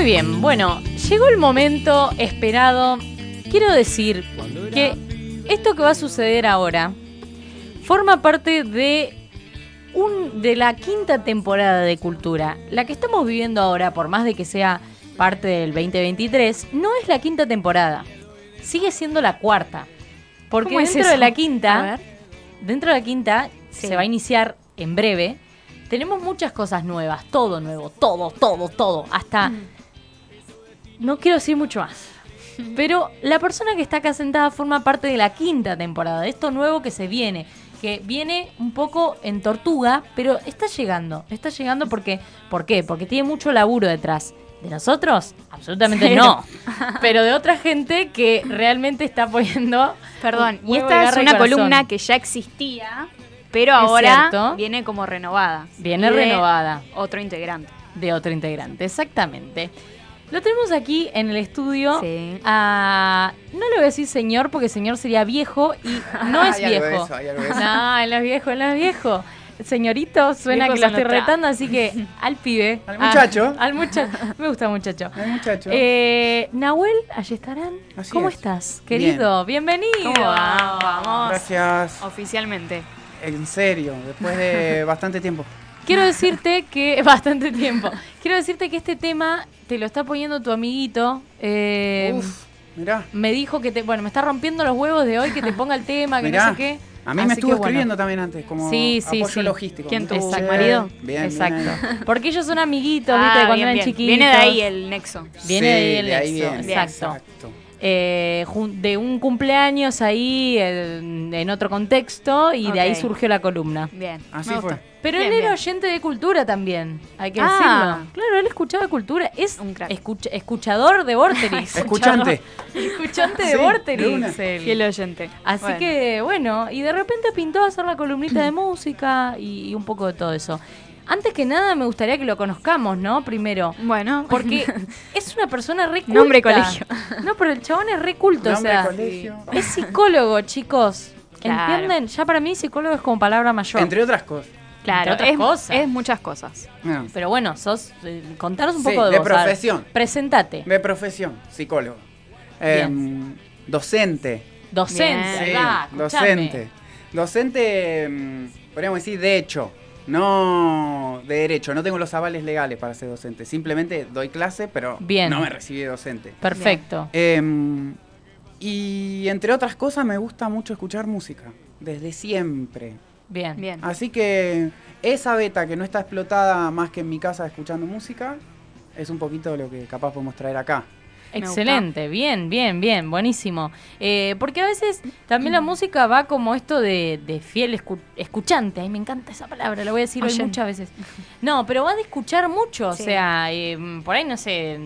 Muy bien, bueno, llegó el momento esperado. Quiero decir que esto que va a suceder ahora forma parte de un, de la quinta temporada de Cultura. La que estamos viviendo ahora, por más de que sea parte del 2023, no es la quinta temporada. Sigue siendo la cuarta. Porque ¿Cómo es dentro de la quinta, dentro de la quinta Sí. se va a iniciar en breve. Tenemos muchas cosas nuevas, todo nuevo, todo, todo, todo. Hasta. Mm. No quiero decir mucho más. Pero la persona que está acá sentada forma parte de la quinta temporada, de esto nuevo que se viene. Que viene un poco en tortuga, pero está llegando. Está llegando porque. ¿Por qué? Porque tiene mucho laburo detrás. ¿De nosotros? Absolutamente no. Pero de otra gente que realmente está poniendo. Perdón, y esta es una corazón. columna que ya existía, pero ahora viene como renovada. Viene renovada. Otro integrante. de otro integrante, exactamente. Lo tenemos aquí en el estudio. Sí. a- no le voy a decir señor porque señor sería viejo y no es Hay algo de viejo. eso, hay algo de eso. No, él no es viejo, él no es viejo. Señorito, suena que lo estoy retando, así que al pibe. Al Ah, muchacho. al muchacho. Me gusta muchacho. Ay, muchacho. Eh, Nahuel, allí estarán. Así ¿Cómo es. estás, querido? Bienvenido. ¿Cómo va? Vamos. Gracias. Oficialmente. En serio, después de bastante tiempo. Quiero decirte que bastante tiempo. Quiero decirte que este tema te lo está poniendo tu amiguito. eh, Uf, mirá. me dijo que te, bueno, me está rompiendo los huevos de hoy que te ponga el tema, que Mirá. no sé qué. A mí Así me que estuvo bueno. escribiendo también antes, como Sí, sí, apoyo sí. logístico. ¿Quién, tu Che, marido? Bien, Exacto. bien. Porque ellos son amiguitos, ¿viste? Ah, de cuando bien, eran bien. chiquitos. Viene de ahí el nexo. Viene de ahí el de ahí nexo, exacto. Eh, de un cumpleaños ahí en, en otro contexto y de ahí surgió la columna. Bien. Así fue. Pero Bien, él era bien. oyente de cultura también, hay que Ah. decirlo. Claro, él escuchaba cultura. Es Un crack. escuchador de Vorterix. Escuchante. Escuchante de Sí, Vorterix. Fiel oyente. Así Bueno. que, bueno, y de repente pintó a hacer la columnita de música y, y un poco de todo eso. Antes que nada, me gustaría que lo conozcamos, ¿no? Primero. Bueno. Porque es una persona re culta. Nombre colegio. No, pero el chabón es re culto, o Nombre, sea. colegio. Es psicólogo, chicos. Claro. ¿Entienden? Ya para mí psicólogo es como palabra mayor. Entre otras cosas. Claro, otras es, cosas. es muchas cosas. No. Pero bueno, sos. eh, contanos un Sí, poco de, de vos, profesión. Presentate. De profesión, psicólogo. Em, docente. Docente. Sí, docente. Docente, em, podríamos decir, de hecho. No de derecho, no tengo los avales legales para ser docente. Simplemente doy clase, pero Bien. no me recibí de docente. Perfecto. Em, y entre otras cosas me gusta mucho escuchar música, desde siempre. Bien. Bien. Así que esa beta que no está explotada más que en mi casa escuchando música, es un poquito lo que capaz podemos traer acá. Excelente, bien, bien, bien, buenísimo. Eh, porque a veces también la música va como esto de, de fiel escu- escuchante. Ay, me encanta esa palabra, la voy a decir hoy muchas veces. No, pero va de escuchar mucho. Sí. O sea, eh, por ahí no sé,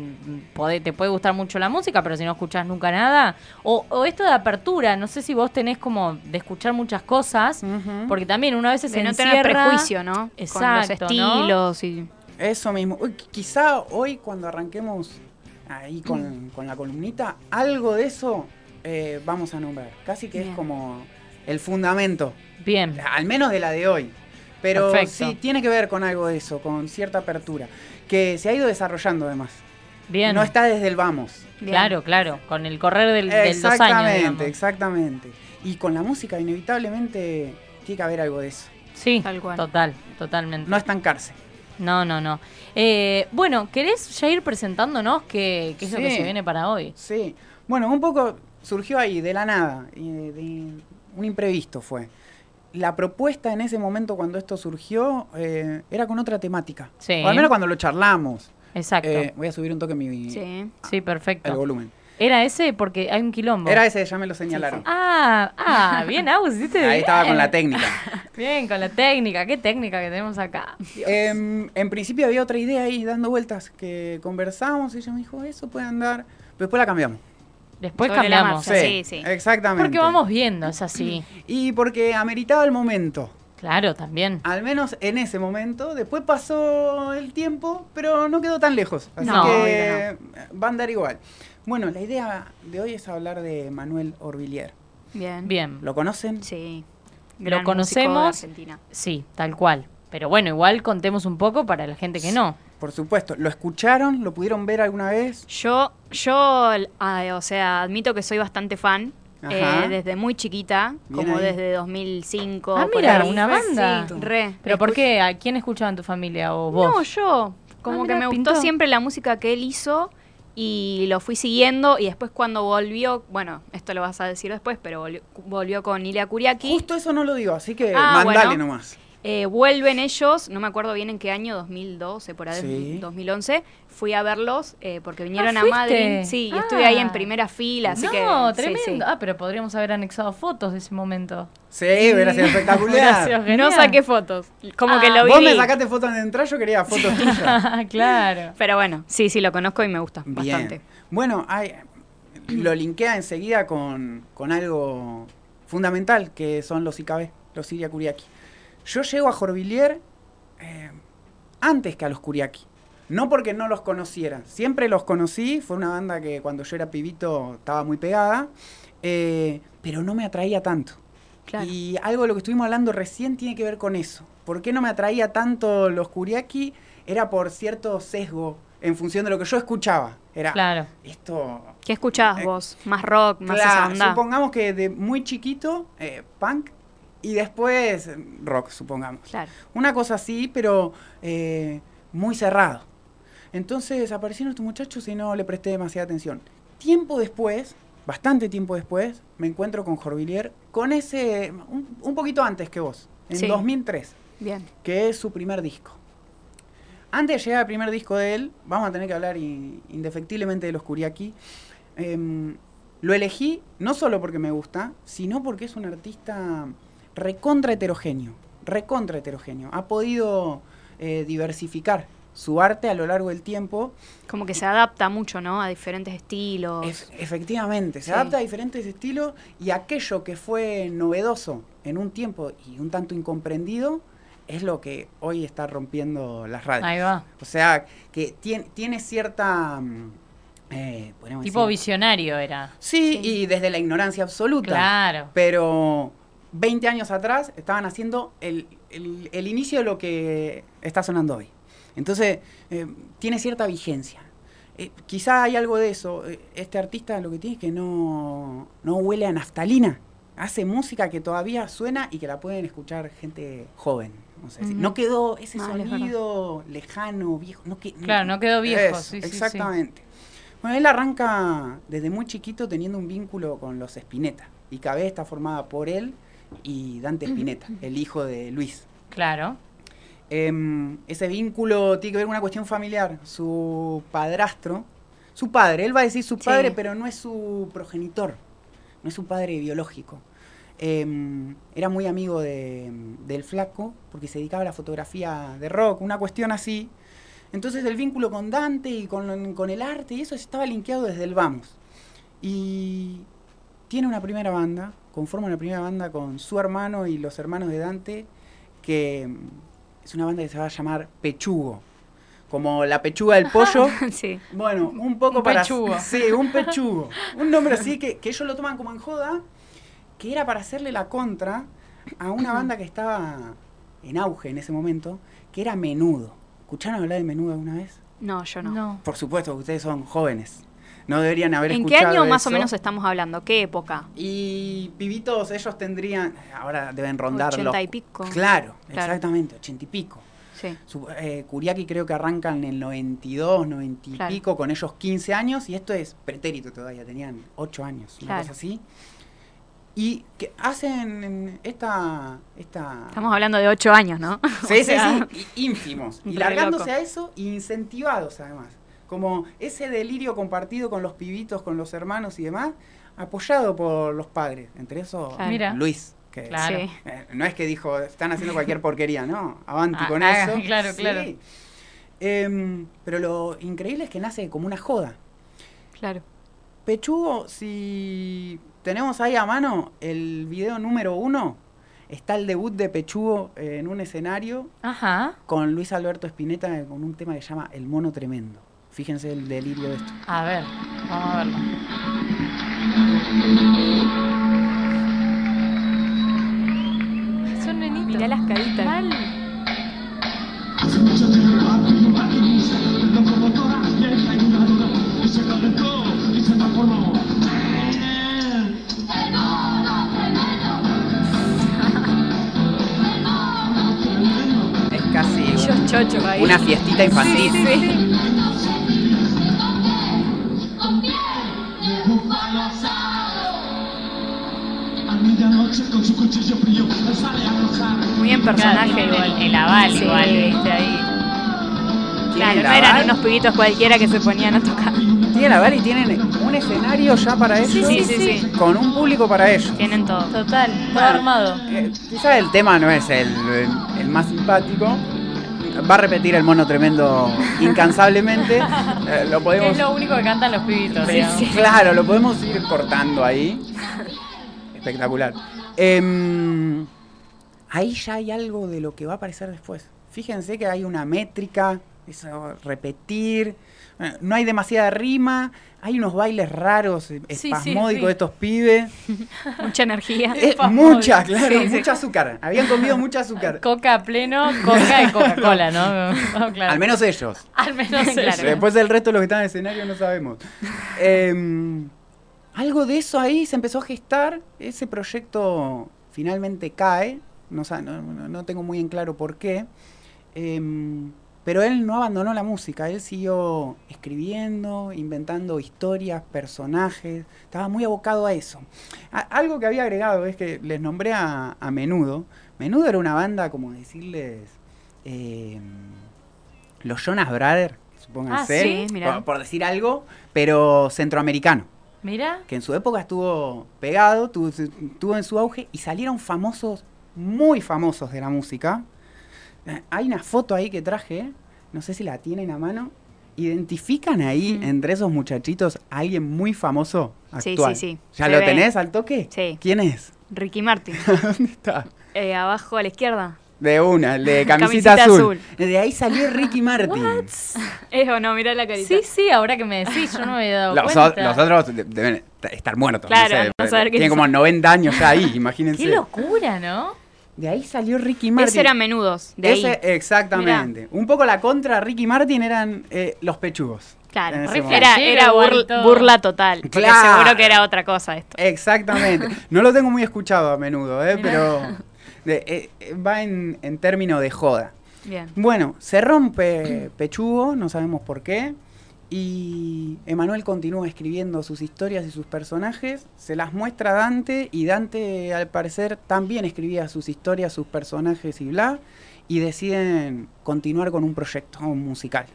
pode- te puede gustar mucho la música, pero si no escuchas nunca nada. O, o esto de apertura, no sé si vos tenés como de escuchar muchas cosas. Porque también una vez se no encierra... tener prejuicio, ¿no? Con los Exacto, ¿no? estilos y... Eso mismo. Uy, qui- quizá hoy cuando arranquemos ahí con, con la columnita, algo de eso eh, vamos a nombrar. Casi que Bien. es como el fundamento, Bien, al menos de la de hoy. Pero Perfecto. sí, tiene que ver con algo de eso, con cierta apertura, que se ha ido desarrollando además. bien. No está desde el vamos. Bien. Claro, claro, con el correr del, de los años. exactamente, exactamente. Y con la música, inevitablemente, tiene que haber algo de eso. Sí, Tal cual. total, totalmente. No estancarse. No, no, no. Eh, bueno, ¿querés ya ir presentándonos qué, qué es lo que se viene para hoy? Sí. Bueno, un poco surgió ahí, de la nada. y de- de- un imprevisto fue. La propuesta en ese momento cuando esto surgió eh, era con otra temática. Sí. O al menos cuando lo charlamos. Exacto. Eh, voy a subir un toque mi, Sí. sí, el perfecto. volumen. Era ese porque hay un quilombo. Era ese, ya me lo señalaron. Ah, ah, bien, Agus, ¿viste? Ahí estaba con la técnica. Bien, con la técnica. ¿Qué técnica que tenemos acá? Em, en principio había otra idea ahí dando vueltas que conversamos y ella me dijo, eso puede andar. Pero después la cambiamos. Después sobre cambiamos. Sí, sí. Exactamente. Porque vamos viendo, es así. Y porque ameritaba el momento. Claro, también. Al menos en ese momento. Después pasó el tiempo, pero no quedó tan lejos. Así No, que va a andar igual. Bueno, la idea de hoy es hablar de Manuel Orvillier. Bien. Bien. ¿Lo conocen? Sí. Lo de conocemos. Argentina. Sí, tal cual. Pero bueno, igual contemos un poco para la gente que no. Por supuesto. ¿Lo escucharon? ¿Lo pudieron ver alguna vez? Yo, yo, ah, o sea, admito que soy bastante fan. Eh, desde muy chiquita, Bien como ahí. desde 2005. Ah, mira, ahí. una banda. Sí, re. ¿Pero por qué? ¿A quién escuchaba en tu familia o vos? No, yo. Como Ah, que mira, me pintó. gustó siempre la música que él hizo y lo fui siguiendo. Y después, cuando volvió, bueno, esto lo vas a decir después, pero volvió, volvió con Ilia Kuriaki. Justo eso no lo digo, así que Ah, mandale bueno. nomás. Eh, vuelven ellos, no me acuerdo bien en qué año, 2012, por ahí, Sí. 2011. Fui a verlos eh, porque vinieron Ah, a ¿fuiste? Madrid. Sí, y estuve ahí en Ah. primera fila, así no, que. tremendo. sí. Ah, pero podríamos haber anexado fotos de ese momento. Sí, hubiera sido espectacular. Gracias. No saqué fotos. Como que lo vi. Vos me sacaste fotos de entrar, yo quería fotos tuyas. claro. Pero bueno, sí, sí, lo conozco y me gusta Bien. bastante. Bueno, hay- lo linkea enseguida con, con algo fundamental, que son los IKB, los Siria Kuriaki. Yo llego a Jorvillier eh, antes que a los Kuriaki. No porque no los conociera, siempre los conocí, fue una banda que cuando yo era pibito estaba muy pegada, eh, pero no me atraía tanto. Claro. Y algo de lo que estuvimos hablando recién tiene que ver con eso. ¿Por qué no me atraía tanto los Kuriaki? Era por cierto sesgo en función de lo que yo escuchaba. Era Claro. esto. ¿Qué escuchabas Eh, vos? ¿Más rock? ¿Más esa Claro, onda? supongamos que de muy chiquito, eh, punk, y después rock, supongamos. Claro. Una cosa así, pero eh, muy cerrado. Entonces aparecieron estos muchachos y no le presté demasiada atención. Tiempo después, bastante tiempo después, me encuentro con Jorvillier, con ese, un, un poquito antes que vos, en Sí. 2003, Bien. que es su primer disco. Antes de llegar al primer disco de él, vamos a tener que hablar in- indefectiblemente de los Kuriaki. Em, lo elegí no solo porque me gusta, sino porque es un artista recontra heterogéneo. Recontra heterogéneo. Ha podido eh, diversificar su arte a lo largo del tiempo. Como que se adapta mucho, ¿no? A diferentes estilos. Ef- efectivamente, se Sí. adapta a diferentes estilos y aquello que fue novedoso en un tiempo y un tanto incomprendido es lo que hoy está rompiendo las radios. Ahí va. O sea, que tiene, tiene cierta... mm, eh, Tipo decir- visionario era. Sí, Sí. y desde la ignorancia absoluta. Claro. Pero 20 años atrás estaban haciendo el, el- el inicio de lo que está sonando hoy. Entonces, eh, tiene cierta vigencia. Eh, quizá hay algo de eso. Eh, Este artista lo que tiene es que no, no huele a naftalina. Hace música que todavía suena y que la pueden escuchar gente joven. decir. Ujú. No quedó ese sonido lejano, viejo. No que- Claro, no quedó viejo, Eso, sí, sí, sí. exactamente. Bueno, él arranca desde muy chiquito teniendo un vínculo con los Spinetta. Y Cabé está formada por él y Dante Spinetta, el hijo de Luis. Claro. Em, ese vínculo tiene que ver con una cuestión familiar. Su padrastro, su padre, él va a decir su Sí. padre, pero no es su progenitor, no es su padre biológico. Em, era muy amigo de- del flaco porque se dedicaba a la fotografía de rock, una cuestión así. Entonces el vínculo con Dante y con, con el arte y eso estaba linkeado desde el vamos. Y tiene una primera banda, conforma una primera banda con su hermano y los hermanos de Dante, que mm, es una banda que se va a llamar Pechugo. Como la pechuga del pollo. sí. Bueno, un poco Un para. pechugo. Sí, un pechugo. Un nombre así que, que ellos lo toman como en joda, que era para hacerle la contra a una banda que estaba en auge en ese momento, que era Menudo. ¿Escucharon hablar de Menudo alguna vez? No, yo no. No. Por supuesto que ustedes son jóvenes. No deberían haber ¿En qué escuchado año más o menos estamos hablando? ¿Qué época? Y pibitos, ellos tendrían. Ahora deben rondar los. Ochenta y pico. Claro, Claro. exactamente, ochenta y pico. Sí. Su- eh, Kuriaki creo que arrancan en el 92, 90 y Claro. pico, con ellos 15 años, y esto es pretérito todavía, tenían 8 años, una Claro. cosa así. Y que hacen esta... esta Estamos hablando de ocho años, ¿no? Sí, O sea, sí, sí, ínfimos. Y largándose loco. a eso, incentivados además. Como ese delirio compartido con los pibitos, con los hermanos y demás, apoyado por los padres. Entre eso, Claro. Mira. Luis. Que Claro. Eh, no es que dijo, están haciendo cualquier porquería, ¿no? Avanti Ah, con ah, eso. claro, Sí. claro. Em, pero lo increíble es que nace como una joda. Claro. Pechugo, si tenemos ahí a mano el video número uno, está el debut de Pechugo eh, en un escenario Ajá. con Luis Alberto Spinetta eh, con un tema que se llama El Mono Tremendo. Fíjense el delirio de esto. A ver, vamos a verlo. Son nenitos. Mirá las caritas. Mal. Es casi un, una fiestita infantil. Muy en personaje Claro, igual. el, el aval Sí. igual, viste ahí. Claro, no eran unos pibitos cualquiera que se ponían a tocar. Tienen la Val y tienen un escenario ya para ellos. sí, sí, sí. Con un público para ellos. Tienen todo. Total, todo Bueno, armado. Eh, quizá el tema no es el, el- el más simpático. Va a repetir el mono tremendo incansablemente. Eh, lo podemos. es lo único que cantan los pibitos. Claro, lo podemos ir cortando ahí. Espectacular. Em, ahí ya hay algo de lo que va a aparecer después. Fíjense que hay una métrica, eso, repetir. eh, No hay demasiada rima. Hay unos bailes raros, sí, espasmódicos sí. de estos pibes. Mucha energía. Eh, Espasmódico. mucha, claro, mucha azúcar. Habían comido mucha azúcar. Coca pleno, coca y Coca-Cola, ¿no? No, claro. Al menos ellos. Al menos Claro. eso. Después del resto de los que están en el escenario no sabemos. Em, algo de eso ahí se empezó a gestar. Ese proyecto finalmente cae. No, no, no- tengo muy en claro por qué. Em, pero él no abandonó la música. Él siguió escribiendo, inventando historias, personajes. Estaba muy abocado a eso. A- algo que había agregado es que les nombré a, a Menudo. Menudo era una banda, como decirles, em, los Jonas Brothers, supónganse, Ah, sí, por decir algo, pero centroamericano, Mira, que en su época estuvo pegado, tuvo, tuvo en su auge y salieron famosos, muy famosos de la música. Eh, Hay una foto ahí que traje, no sé si la tienen a mano. ¿Identifican ahí Mm. entre esos muchachitos a alguien muy famoso Sí, actual? sí, sí. ¿Ya Se lo ve. tenés al toque? Sí. ¿Quién es? Ricky Martin. ¿Dónde está? Eh, abajo a la izquierda. De una, el de camisita, Camisita azul. azul. De ahí salió Ricky Martin. ¿Es o no? Mirá la carita. sí, sí, ahora que me decís, yo no me había dado Los, cuenta. o- los otros de- deben estar muertos. Claro, no sé, no saber quién Tienen como son. 90 años ya ahí, imagínense. Qué locura, ¿no? De ahí salió Ricky Martin. Ese eran menudos. De Ese, ahí. exactamente. Un poco la contra Ricky Martin eran eh, los pechugos. Claro. Era, burla total. Claro. seguro que era otra cosa esto. Exactamente. No lo tengo muy escuchado a menudo, eh, Mirá. pero de- eh, eh, va en, en términos de joda. Bien. Bueno, se rompe Pechugo, no sabemos por qué. Y Emanuel continúa escribiendo sus historias y sus personajes, se las muestra a Dante y Dante al parecer también escribía sus historias, sus personajes y bla, y deciden continuar con un proyecto musical.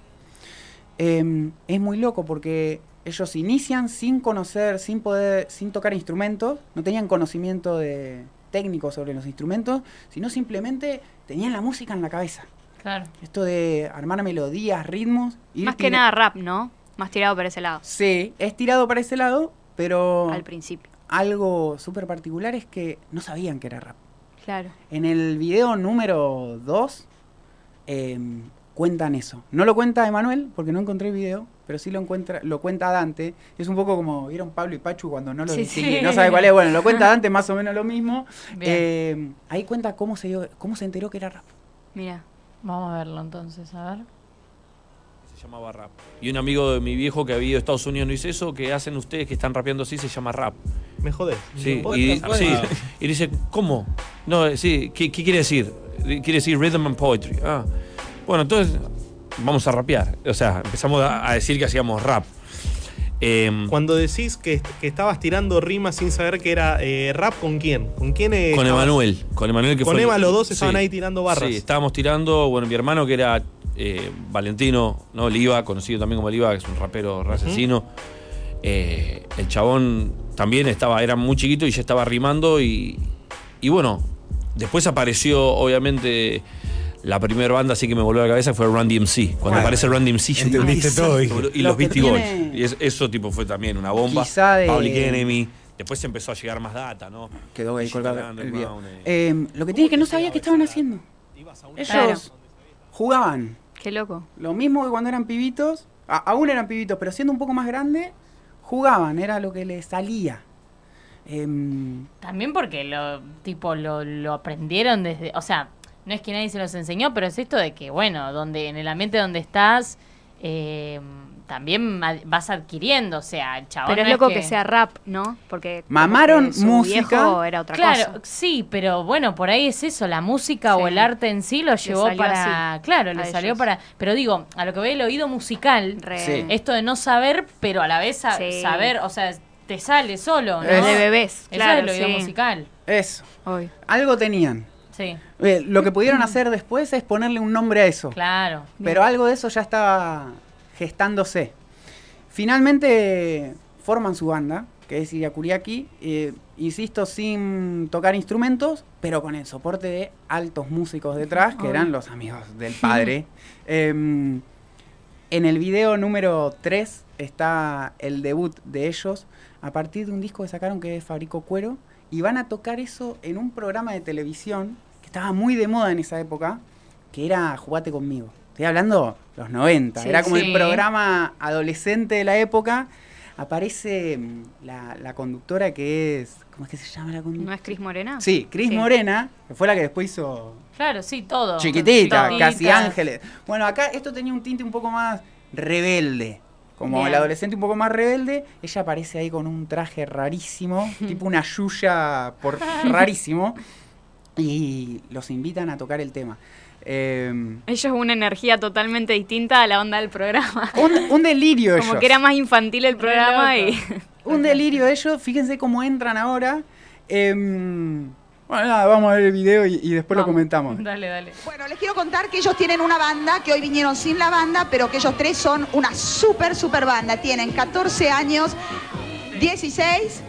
Em, es muy loco porque ellos inician sin conocer, sin poder, sin tocar instrumentos, no tenían conocimiento de técnico sobre los instrumentos, sino simplemente tenían la música en la cabeza. Claro. Esto de armar melodías, ritmos. ir Más que nada rap, ¿no? Más tirado por ese lado. Sí, es tirado para ese lado, pero Al principio. algo súper particular es que no sabían que era rap. Claro. En el video número 2 cuentan eso. No lo cuenta Emanuel, porque no encontré el video, pero sí lo, encuentra, lo cuenta Dante. Es un poco como vieron Pablo y Pachu cuando no lo Sí, sí. no sabe cuál es. Bueno, lo cuenta Dante más o menos lo mismo. Eh, ahí cuenta cómo se, dio- cómo se enteró que era rap. Mira. Vamos a verlo entonces, a ver. Se llamaba rap. Y un amigo de mi viejo que había ido a Estados Unidos no dice eso, que hacen ustedes que están rapeando así, se llama rap. Me jodés. Sí, No, y, sí, dice, ¿cómo? No, sí, ¿qué, qué quiere decir? Quiere decir rhythm and poetry. Ah, bueno, entonces vamos a rapear. O sea, empezamos a, a decir que hacíamos rap. Em, Cuando decís que, que estabas tirando rimas sin saber que era eh, rap, ¿con quién? ¿Con quién? eh, con? Emanuel. Con Emanuel que Con fue. Emma los dos estaban Sí. ahí tirando barras. Sí, estábamos tirando, bueno, mi hermano que era eh, Valentino, ¿no? Oliva, conocido también como Oliva, que es un rapero asesino. Eh, el chabón también estaba, era muy chiquito y ya estaba rimando y, y bueno, después apareció obviamente la primera banda así que me volvió a la cabeza fue Run DMC. Cuando aparece Run DMC yo entendiste "Ay, todo, y Lo los Beastie Boys. Y es- eso tipo fue también una bomba. Quizá de- Public Enemy. Después empezó a llegar más data, ¿no? Quedó ahí colgado el video. eh. Lo que tiene es que no sabía qué estaban haciendo. Ellos Claro. jugaban. Qué loco. Lo mismo que cuando eran pibitos. a- aún eran pibitos, pero siendo un poco más grandes, jugaban. Era lo que les salía. Em, También porque lo tipo lo, lo aprendieron desde, o sea, no es que nadie se los enseñó, pero es esto de que, bueno, donde en el ambiente donde estás, eh, también vas adquiriendo, o sea, el chabón Pero es no loco que... sea rap, ¿no? Porque Mamaron su música. viejo era otra Claro, cosa. sí, pero bueno, por ahí es eso, la música o el arte en sí lo llevó para, así, claro, le salió ellos. para, pero digo, a lo que ve el oído musical, Re- Sí. esto de no saber, pero a la vez Sí. saber, o sea, te sale solo, ¿no? Es- de bebés, Eso claro, es el oído sí. musical, Eso. Hoy. Algo tenían. Sí, Eh, lo que pudieron hacer después es ponerle un nombre a eso. claro. Pero algo de eso ya estaba gestándose. Finalmente forman su banda, que es Irakuriaki, eh, insisto, sin tocar instrumentos, pero con el soporte de altos músicos detrás, que eran los amigos del padre. Em, en el video número 3 está el debut de ellos, a partir de un disco que sacaron que es Fabrico Cuero, y van a tocar eso en un programa de televisión estaba muy de moda en esa época, que era Jugate conmigo. Estoy hablando los 90, Sí, era como sí. el programa adolescente de la época. Aparece mm, la, la conductora que es. ¿Cómo es que se llama la conductora? ¿No es Cris Morena? Sí, Cris Sí. Morena, que fue la que después hizo Claro, sí, todo. Chiquitita, Chiquitita. casi ángeles. Bueno, acá esto tenía un tinte un poco más rebelde. Como Bien. el adolescente un poco más rebelde, ella aparece ahí con un traje rarísimo, tipo una yuya por rarísimo, y los invitan a tocar el tema. Eh, Ellos una energía totalmente distinta a la onda del programa. un, un delirio Como ellos. que era más infantil el programa y... Un delirio ellos, fíjense cómo entran ahora. Em, bueno, nada, vamos a ver el video y, y después lo comentamos. Dale, dale. Bueno, les quiero contar que ellos tienen una banda, que hoy vinieron sin la banda, pero que ellos tres son una súper, súper banda. Tienen 14 años, 16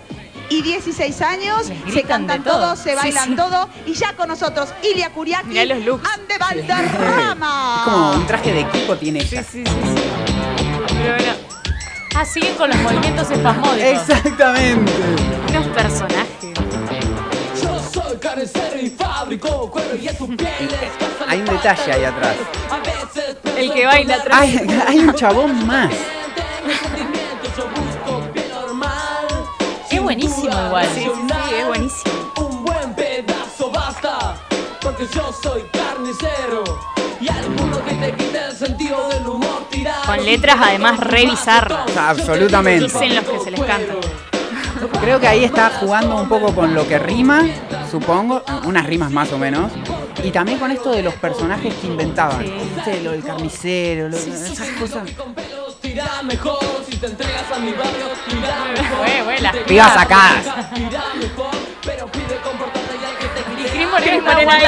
y 16 años. Se cantan de todo. todo, se bailan sí. todo. Y ya con nosotros, Ilia Kuriaki. Ande Valderrama. Es como un traje de Kiko tiene ella. sí, sí, sí. Pero bueno, Ah, siguen con los movimientos espasmódicos. Exactamente. unos personajes. Yo soy carnicero y fabrico cuero y a tu piel descansa Hay un detalle ahí atrás. El que baila atrás. Hay, hay un chabón más. Buenísimo igual. Sí, sí, sí, es buenísimo. Un buen pedazo basta, porque yo soy carnicero. Y alguno que te quite el sentido del humor tirado. Con letras además re bizarras. Absolutamente. Dicen los que se les canta. Creo que ahí está jugando un poco con lo que rima, supongo, unas rimas más o menos. Y también con esto de los personajes que inventaban. ¿Viste? Lo del carnicero, lo- esas cosas. Tira mejor, si te entregas a mi barrio, tira mejor. Las Pibas sacadas. Tira mejor, pero pide comportarte y al que te grite. Cris Morena Morena.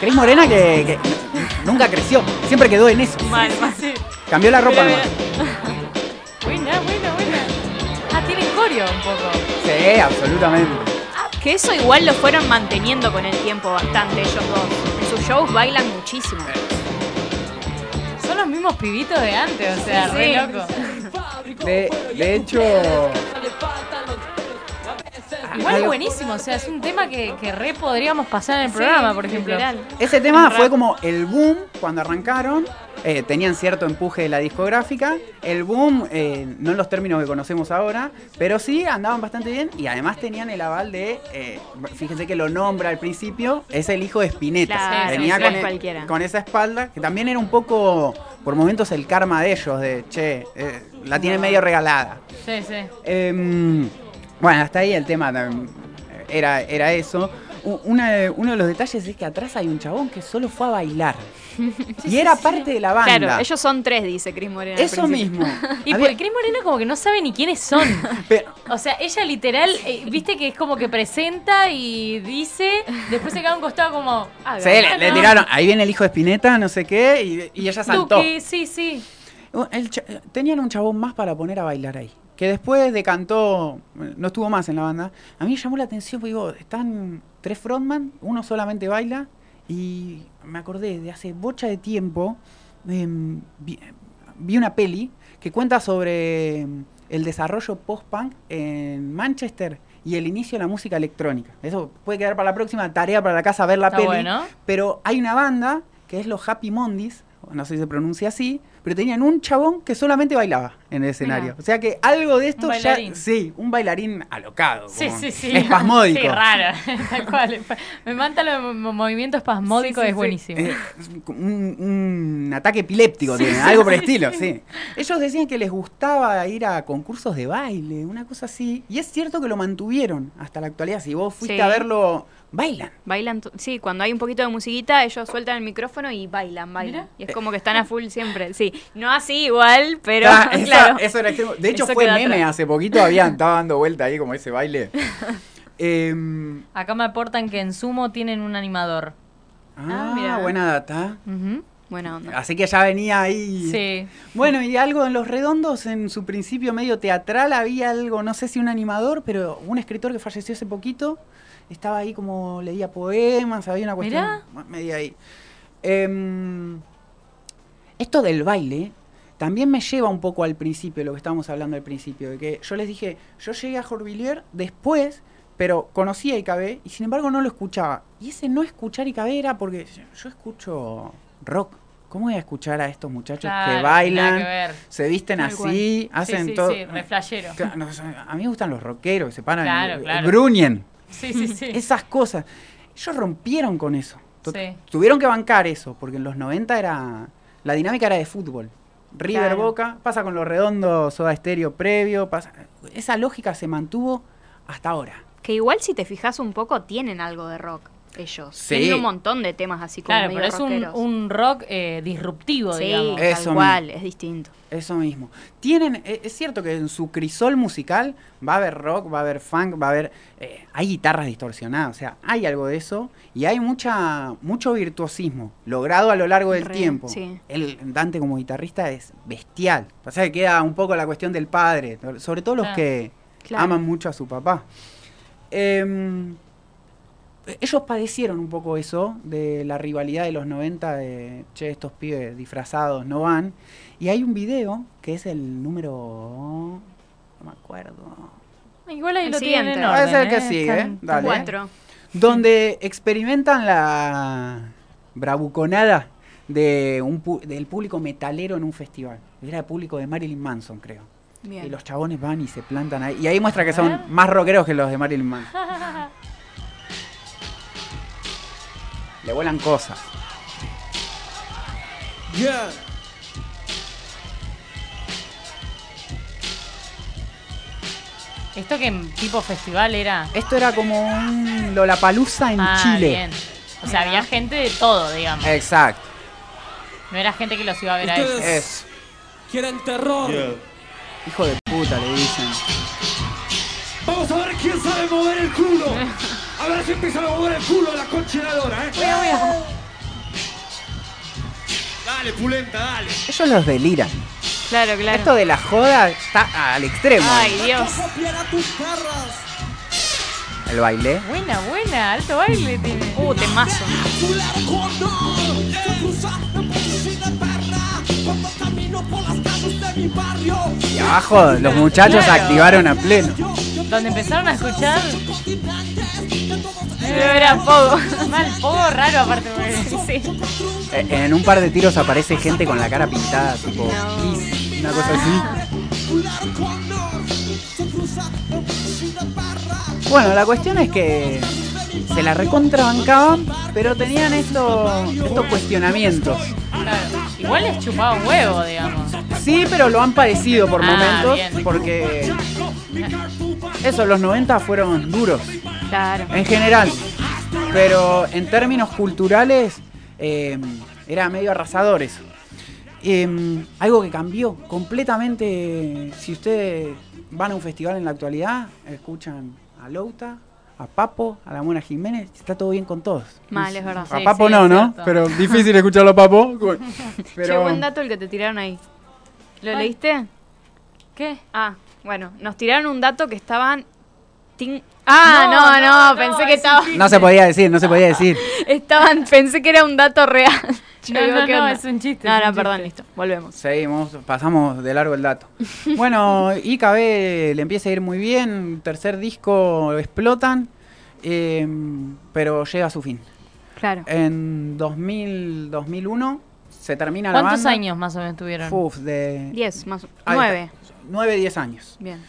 Cris Morena que, que nunca creció, siempre quedó en eso. Mal, mal. Cambió la ropa Mira. Buena, buena, buena. Ah, tienen coreo un poco. Sí, absolutamente. Que eso igual lo fueron manteniendo con el tiempo bastante ellos dos. En sus shows bailan muchísimo. Mismos pibitos de antes, o sea, Sí, re sí. loco. De, de hecho, Igual es buenísimo, o sea, es un tema que, que re podríamos pasar en el programa, por ejemplo. Literal. ese tema fue como el boom cuando arrancaron. eh, tenían cierto empuje de la discográfica. El boom, eh, no en los términos que conocemos ahora, pero sí andaban bastante bien y además tenían el aval de, eh, fíjense que lo nombra al principio, es el hijo de Spinetta. Claro, Venía sí, con, no es e- cualquiera. con esa espalda, que también era un poco, por momentos, el karma de ellos, de, che, eh, la tiene medio regalada. Sí, sí. Em, bueno, hasta ahí el tema tam- era, era eso. U- una de- uno de los detalles es que atrás hay un chabón que solo fue a bailar. y era parte de la banda. Claro, ellos son tres, dice Cris Morena. Eso mismo. Y Había- porque Cris Morena como que no sabe ni quiénes son. pero- O sea, ella literal, eh, viste que es como que presenta y dice, después se queda un costado como... ah, sí, le, le tiraron, ahí viene el hijo de Spinetta, no sé qué, y, y ella saltó. Duque, sí, sí. El cha- tenían un chabón más para poner a bailar ahí. Que después decantó, no estuvo más en la banda. A mí me llamó la atención, porque digo, están tres frontman, uno solamente baila. Y me acordé de hace bocha de tiempo, em, vi, vi una peli que cuenta sobre em, el desarrollo post-punk en Manchester y el inicio de la música electrónica. Eso puede quedar para la próxima tarea para la casa ver la Está peli. bueno. Pero hay una banda que es los Happy Mondays, no sé si se pronuncia así, pero tenían un chabón que solamente bailaba. en el escenario. Mira. O sea que algo de esto ya. Sí, un bailarín alocado. Sí, como sí, sí. Espasmódico. Sí, raro. Tal cual. Me manta el mo- movimiento espasmódico, Sí, sí, es buenísimo. Eh, un, un ataque epiléptico tiene, algo por el estilo, sí. Ellos decían que les gustaba ir a concursos de baile, una cosa así. Y es cierto que lo mantuvieron hasta la actualidad. Si vos fuiste a verlo, bailan. Bailan, sí, cuando hay un poquito de musiquita, ellos sueltan el micrófono y bailan, bailan. Mira. Y es como que están a full siempre. Sí, no así igual, pero Ah, esa- claro. eso era extremo. De hecho, Eso fue meme atrás. hace poquito, habían, estaba dando vuelta ahí como ese baile. Em, Acá me aportan que en Sumo tienen un animador. ah, mira. buena data. Buena onda. Así que ya venía ahí. Sí. Bueno, y algo en Los Redondos, en su principio medio teatral, había algo, no sé si un animador, pero un escritor que falleció hace poquito, estaba ahí como leía poemas, había una cuestión Mirá. media ahí. Em, esto del baile también me lleva un poco al principio, lo que estábamos hablando al principio, de que yo les dije, yo llegué a Jorvillier después, pero conocía IKB y sin embargo no lo escuchaba. Y ese no escuchar IKB era porque yo escucho rock. ¿Cómo voy a escuchar a estos muchachos Claro, que bailan, que se visten así, hacen sí, sí, todo? sí, re flashero. Claro, no, o sea, a mí me gustan los rockeros, se paran, Claro, y- claro. gruñen, Sí, sí, sí. esas cosas. Ellos rompieron con eso. Tuvieron que bancar eso, porque en los 90 era la dinámica era de fútbol. River Claro. Boca, pasa con los redondos, Soda Estéreo previo, pasa, esa lógica se mantuvo hasta ahora. Que igual si te fijas un poco, tienen algo de rock ellos. Sí. Tienen un montón de temas así como Claro, medio pero es un, rockeros. un rock eh, disruptivo, Sí, digamos. Eso tal cual, es distinto. Eso mismo. Tienen, e- es cierto que en su crisol musical va a haber rock, va a haber funk, va a haber. eh, hay guitarras distorsionadas, o sea, hay algo de eso y hay mucha mucho virtuosismo logrado a lo largo del Re, tiempo. sí. El Dante como guitarrista es bestial. O sea, que queda un poco la cuestión del padre, sobre todo los Claro. que Claro. aman mucho a su papá. Em, ellos padecieron un poco eso, de la rivalidad de los 90, de, che, estos pibes disfrazados no van. Y hay un video, que es el número... no me acuerdo. Igual ahí El lo tienen en siguiente. orden. Puede ser que ¿eh? Están- ¿eh? Dale. Cuatro. Donde experimentan la bravuconada de un pu- del público metalero en un festival. Era el público de Marilyn Manson, creo. Bien. Y los chabones van y se plantan ahí. Y ahí muestra que son más rockeros que los de Marilyn Manson. Le vuelan cosas. Yeah. Esto que en tipo festival era. Esto era como un Lollapalooza en ah, Chile. bien. O sea, había gente de todo, digamos. Exacto. No era gente que los iba a ver a ellos. Es quieren terror. hijo de puta, le dicen. Vamos a ver quién sabe mover el culo. A ver si empiezan a mover el culo la de la lora, ¿eh? Dale, pulenta, dale. Ellos los deliran. Claro, claro. Esto de la joda está al extremo. Ay, Dios. A. El baile. Buena, buena, alto baile tiene. Uh, temazo. Se. Y abajo los muchachos Claro. activaron a pleno. Donde empezaron a escuchar. Era poco. Mal, poco raro aparte. Sí. En un par de tiros aparece gente con la cara pintada, tipo No. Kiss, una cosa así. Bueno, la cuestión es que se la recontrabancaban, pero tenían estos, estos cuestionamientos. Claro. Igual les chupaba un huevo, digamos. Sí, pero lo han padecido por Ah, momentos, bien. porque eso, los 90 fueron duros, Claro. en general. Pero en términos culturales, eh, era medio arrasador eso. Eh, algo que cambió completamente. Si ustedes van a un festival en la actualidad, escuchan a Louta, a Papo, a la Mona Jiménez, está todo bien con todos. Mal, es verdad. A Sí, Papo sí, no, ¿no? cierto. Pero difícil escucharlo a Papo. Pero, Qué buen dato el que te tiraron ahí. ¿Lo leíste? ¿Qué? Ah, bueno, nos tiraron un dato que estaban... Ah, no, no, no, pensé no, que es un estaban... no se podía decir, no se podía decir. Estaban, pensé que era un dato real. No, digo, no, ¿qué no, es un chiste, No, no, un perdón, chiste. listo, volvemos. Seguimos, pasamos de largo el dato. Bueno, IKB le empieza a ir muy bien, tercer disco explotan, eh, pero llega a su fin. Claro. En 2000, 2001 se termina la ¿Cuántos banda. años más o menos tuvieron? Uf, de 10, más. Ahí 9. está. 9, 10 años. Bien.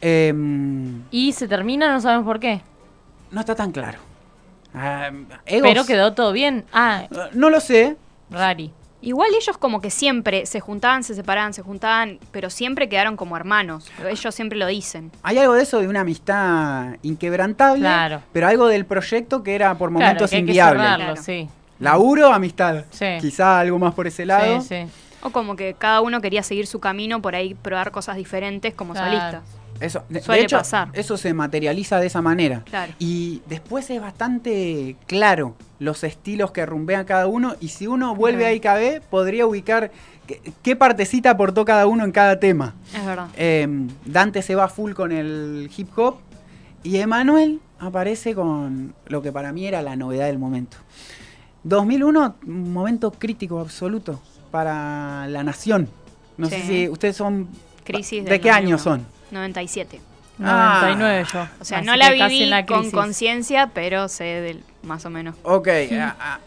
Em, Y se termina, no sabemos por qué. no está tan claro. Ah, egos- Pero quedó todo bien. Ah, Eh, No lo sé. Rari. Igual ellos como que siempre se juntaban, se separaban, se juntaban, pero siempre quedaron como hermanos. Ellos siempre lo dicen. Hay algo de eso de una amistad inquebrantable, Claro. pero algo del proyecto que era por Claro, momentos que hay que inviable. cerrarlo, Claro. sí. Laburo, amistad. Sí. Quizá algo más por ese lado. Sí, sí. O como que cada uno quería seguir su camino, por ahí probar cosas diferentes como Claro. Eso, de, de Suele hecho, pasar. eso se materializa de esa manera. Claro. Y después es bastante claro los estilos que rumbean cada uno. Y si uno vuelve Ujú. a IKB, podría ubicar qué, qué partecita aportó cada uno en cada tema. Es verdad. Eh, Dante se va full con el hip hop. Y Emanuel aparece con lo que para mí era la novedad del momento. 2001, un momento crítico absoluto para la nación. No sé si ustedes son... Crisis ¿De qué año 2001. son? 97. Ah. 99 yo. O sea, Así no la viví la con conciencia, pero sé del más o menos. Ok, a- a-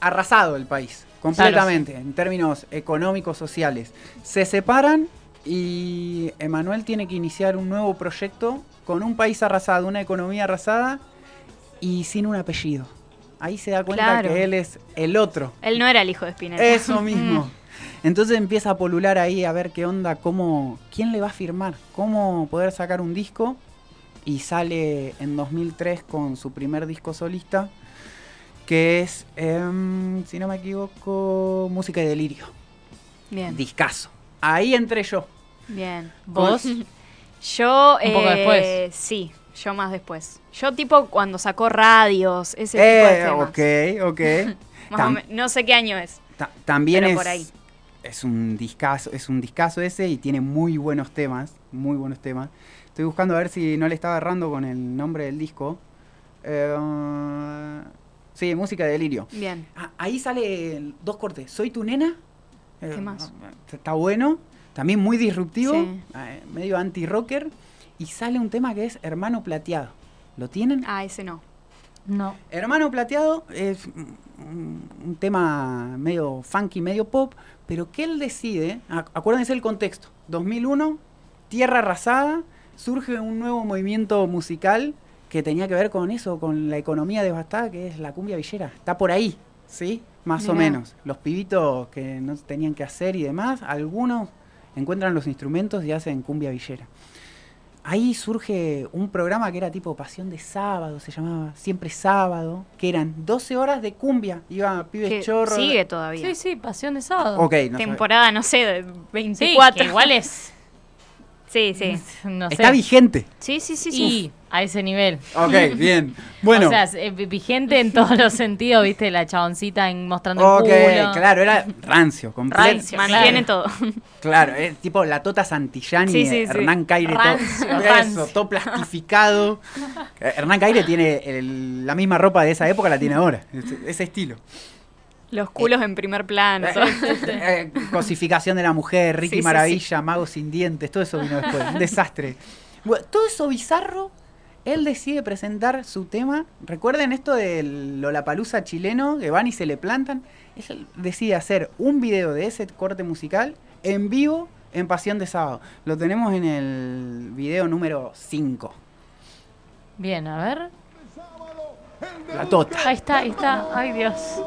arrasado el país, completamente, en términos económicos, sociales. Se separan y Emanuel tiene que iniciar un nuevo proyecto con un país arrasado, una economía arrasada y sin un apellido. Ahí se da cuenta Claro. que él es el otro. Él no era el hijo de Spinetta. Eso mismo. Entonces empieza a polular ahí a ver qué onda, cómo, quién le va a firmar, cómo poder sacar un disco. Y sale en 2003 con su primer disco solista, que es, em, si no me equivoco, Música y Delirio. Bien. Discazo. Ahí entré yo. Bien. ¿Vos? Yo. Un poco eh, después. Sí, yo más después. Yo, tipo, cuando sacó radios, ese tipo de Eh, temas. ok, ok. Tam- no sé qué año es. ta- también pero es, por ahí. Es un discazo, es un discazo ese y tiene muy buenos temas, muy buenos temas. Estoy buscando a ver si no le estaba errando con el nombre del disco. Eh, sí, música de delirio. Bien. Ah, ahí sale dos cortes. Soy tu nena. Eh, ¿Qué más? Está bueno. También muy disruptivo. Sí. eh, medio anti-rocker. Y sale un tema que es Hermano Plateado. ¿Lo tienen? Ah, ese no. No. Hermano Plateado es un, un tema medio funky, medio pop, pero que él decide, ac- acuérdense el contexto, 2001, tierra arrasada, surge un nuevo movimiento musical que tenía que ver con eso, con la economía devastada, que es la cumbia villera. Está por ahí, ¿sí? Más o menos. Los pibitos que no tenían que hacer y demás, algunos encuentran los instrumentos y hacen cumbia villera. Ahí surge un programa que era tipo Pasión de Sábado, se llamaba Siempre Sábado, que eran 12 horas de cumbia. Iba pibes Que chorros. sigue todavía. Sí, sí, Pasión de Sábado. Ok, no sé. Temporada, no sé, de Sí, 24. que igual es. Sí, sí. No sé. Está vigente. Sí, sí, sí, sí. Y a ese nivel. Ok, bien. Bueno. O sea, eh, vigente en todos los sentidos, viste, la chaboncita en, mostrando ok, el culo. claro, era rancio, completo. Rancio, Mantiene claro. todo. Claro, es tipo la Tota Santillani, Sí, sí, sí. Hernán Caire, todo, Rancio, eso, rancio. todo plastificado. Eh, Hernán Caire tiene el- la misma ropa de esa época, la tiene ahora, ese, ese estilo. Los culos en primer plano. Eh, eh, cosificación de la mujer, Ricky Sí, sí, Maravilla, Mago sin dientes, todo eso vino después. Un desastre. Bueno, todo eso bizarro, él decide presentar su tema. Recuerden esto del Lollapalooza chileno, que van y se le plantan. Él decide hacer un video de ese corte musical en vivo en Pasión de Sábado. Lo tenemos en el video número 5. Bien, a ver. La Tota. Ahí está, ahí está. Ay, Dios.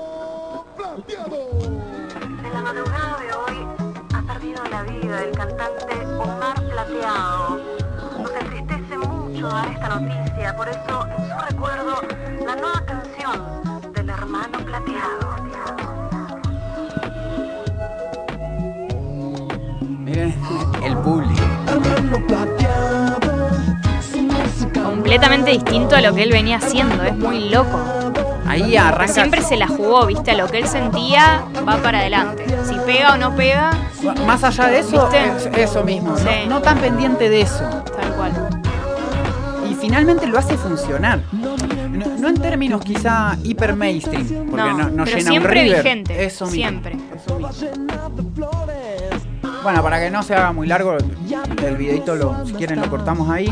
En la madrugada de hoy ha perdido la vida el cantante Omar Plateado. Nos entristece mucho dar esta noticia, por eso en su recuerdo la nueva canción del hermano Plateado. Miren el público. Completamente distinto a lo que él venía haciendo. Es muy loco. Ahí arranca. Siempre se la jugó, viste, lo que él sentía, va para adelante. Si pega o no pega, Más allá de eso, eso mismo. Sí. No, no tan pendiente de eso. tal cual. y finalmente lo hace funcionar. No, no en términos quizá hiper mainstream, porque no, No, no pero llena siempre un River. vigente, Eso mismo, siempre. eso mismo. Bueno, para que no se haga muy largo, el videito lo, si quieren lo cortamos ahí.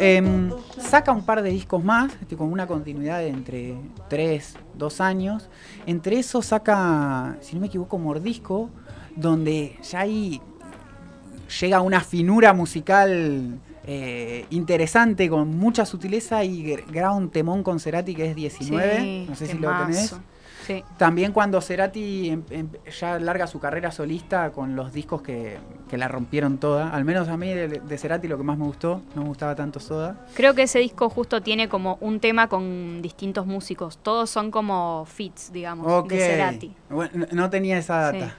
Em, saca un par de discos más, este, con una continuidad de entre 3, 2 años. Entre eso saca, si no me equivoco, Mordisco, donde ya ahí llega una finura musical eh, interesante, con mucha sutileza y gra- graba un temón con Cerati que es 19. Sí, no sé si lo tenés. Sí. También cuando Cerati em- em- ya larga su carrera solista con los discos que, que la rompieron toda. Al menos a mí de, de Cerati lo que más me gustó, no me gustaba tanto Soda. Creo que ese disco justo tiene como un tema con distintos músicos. Todos son como fits, digamos, de Cerati. Bueno, no- no tenía esa data. Sí.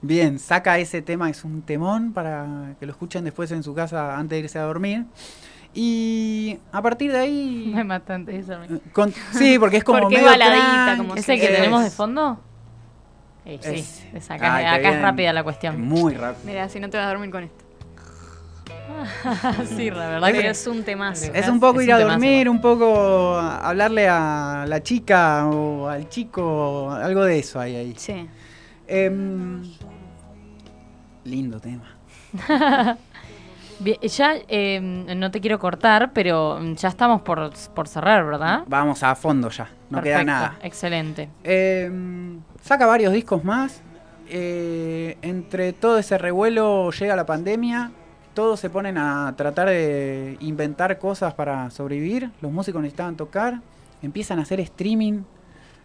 Bien, saca ese tema, es un temón para que lo escuchen después en su casa antes de irse a dormir. Y a partir de ahí... Me matan eso. con- sí, porque es como Porque es medio baladita, como ¿Es el que Es- tenemos de fondo? Eh, sí, Es- es acá, Ay, qué acá es rápida la cuestión. Muy rápido. Mira, si no te vas a dormir con esto. sí, la verdad Pero que es un temazo. Es un poco Es ir un a temazo, dormir, un poco hablarle a la chica o al chico, algo de eso hay ahí. Sí. Em, lindo tema. Bien, ya eh, no te quiero cortar, pero ya estamos por, por cerrar, ¿verdad? Vamos a fondo ya, no queda nada. Excelente. Em, saca varios discos más. eh, entre todo ese revuelo llega la pandemia. Todos se ponen a tratar de inventar cosas para sobrevivir. Los músicos necesitaban tocar. Empiezan a hacer streaming.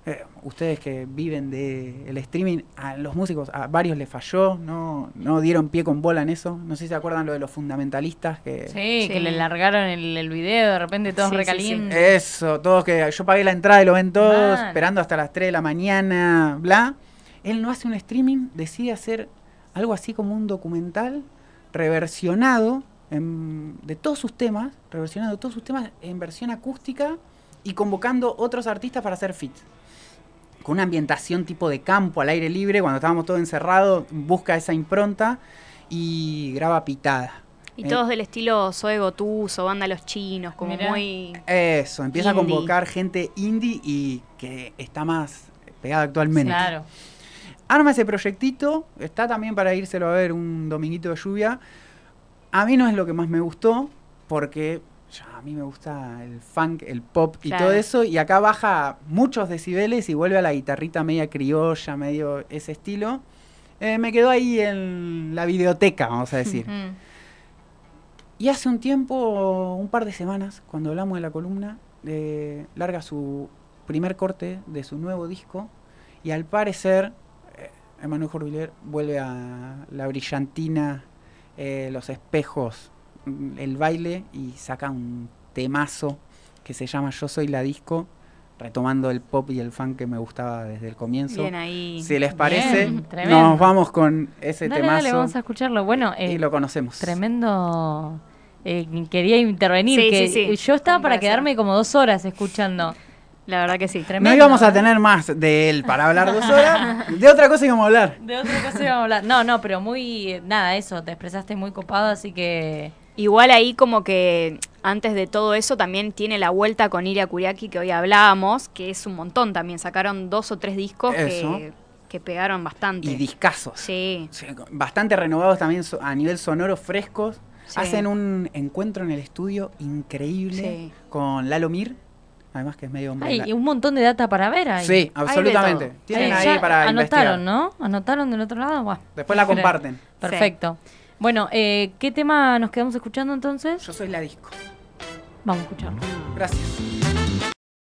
Eh, ustedes que viven del streaming, a los músicos, a varios les falló. No, no dieron pie con bola en eso. No sé si se acuerdan lo de los fundamentalistas. Que Sí, Sí. que le largaron el, el video, de repente todos Sí, sí, recalientes. Eso, todos que yo pagué la entrada y lo ven todos, esperando hasta las 3 de la mañana, bla. Él no hace un streaming, decide hacer algo así como un documental reversionado en- de todos sus temas, reversionado todos sus temas en versión acústica y convocando otros artistas para hacer feats. Con una ambientación tipo de campo, al aire libre, cuando estábamos todos encerrados, busca esa impronta y graba pitada. Y Eh, todos del estilo Zoe Gotuso, Banda Los Chinos, como Mirá. muy... Eso, empieza Indie. a convocar gente indie y que está más pegada actualmente. Claro. Arma ese proyectito, está también para írselo a ver un dominguito de lluvia. A mí no es lo que más me gustó, porque ya, a mí me gusta el funk, el pop y Claro. todo eso, y acá baja muchos decibeles y vuelve a la guitarrita media criolla, medio ese estilo. Eh, me quedó ahí en la videoteca, vamos a decir. Mm. Y hace un tiempo, un par de semanas, cuando hablamos de la columna, eh, larga su primer corte de su nuevo disco y al parecer eh, Emanuel Jorviler vuelve a la brillantina, eh, los espejos, el baile y saca un temazo que se llama Yo soy la disco, retomando el pop y el funk que me gustaba desde el comienzo. Bien ahí. Si les parece, Bien, nos vamos con ese Dale, temazo dale, vamos a escucharlo. Bueno, eh, y lo conocemos. tremendo. eh, quería intervenir. Sí, que sí, sí. Yo estaba para quedarme como dos horas escuchando. La verdad que sí. Tremendo. No íbamos a tener más de él para hablar dos horas. De otra cosa íbamos a hablar. De otra cosa íbamos a hablar. No, no, pero muy. eh, Nada, eso, te expresaste muy copado, así que. Igual ahí como que antes de todo eso también tiene la vuelta con Iria Kuriaki que hoy hablábamos, que es un montón también. Sacaron dos o tres discos Eso. que, que pegaron bastante. Y discazos. Sí. Sí, Bastante renovados también a nivel sonoro, frescos. Sí. Hacen un encuentro en el estudio increíble Sí. con Lalo Mir. Además que es medio hombre. Hay un montón de data para ver ahí. Sí, absolutamente. Tienen Sí, ahí ya para Anotaron, investigar. ¿no? Anotaron del otro lado. Buah, Después la comparten. Perfecto. Bueno, eh, ¿qué tema nos quedamos escuchando entonces? Yo soy la disco. Vamos a escucharlo. Gracias.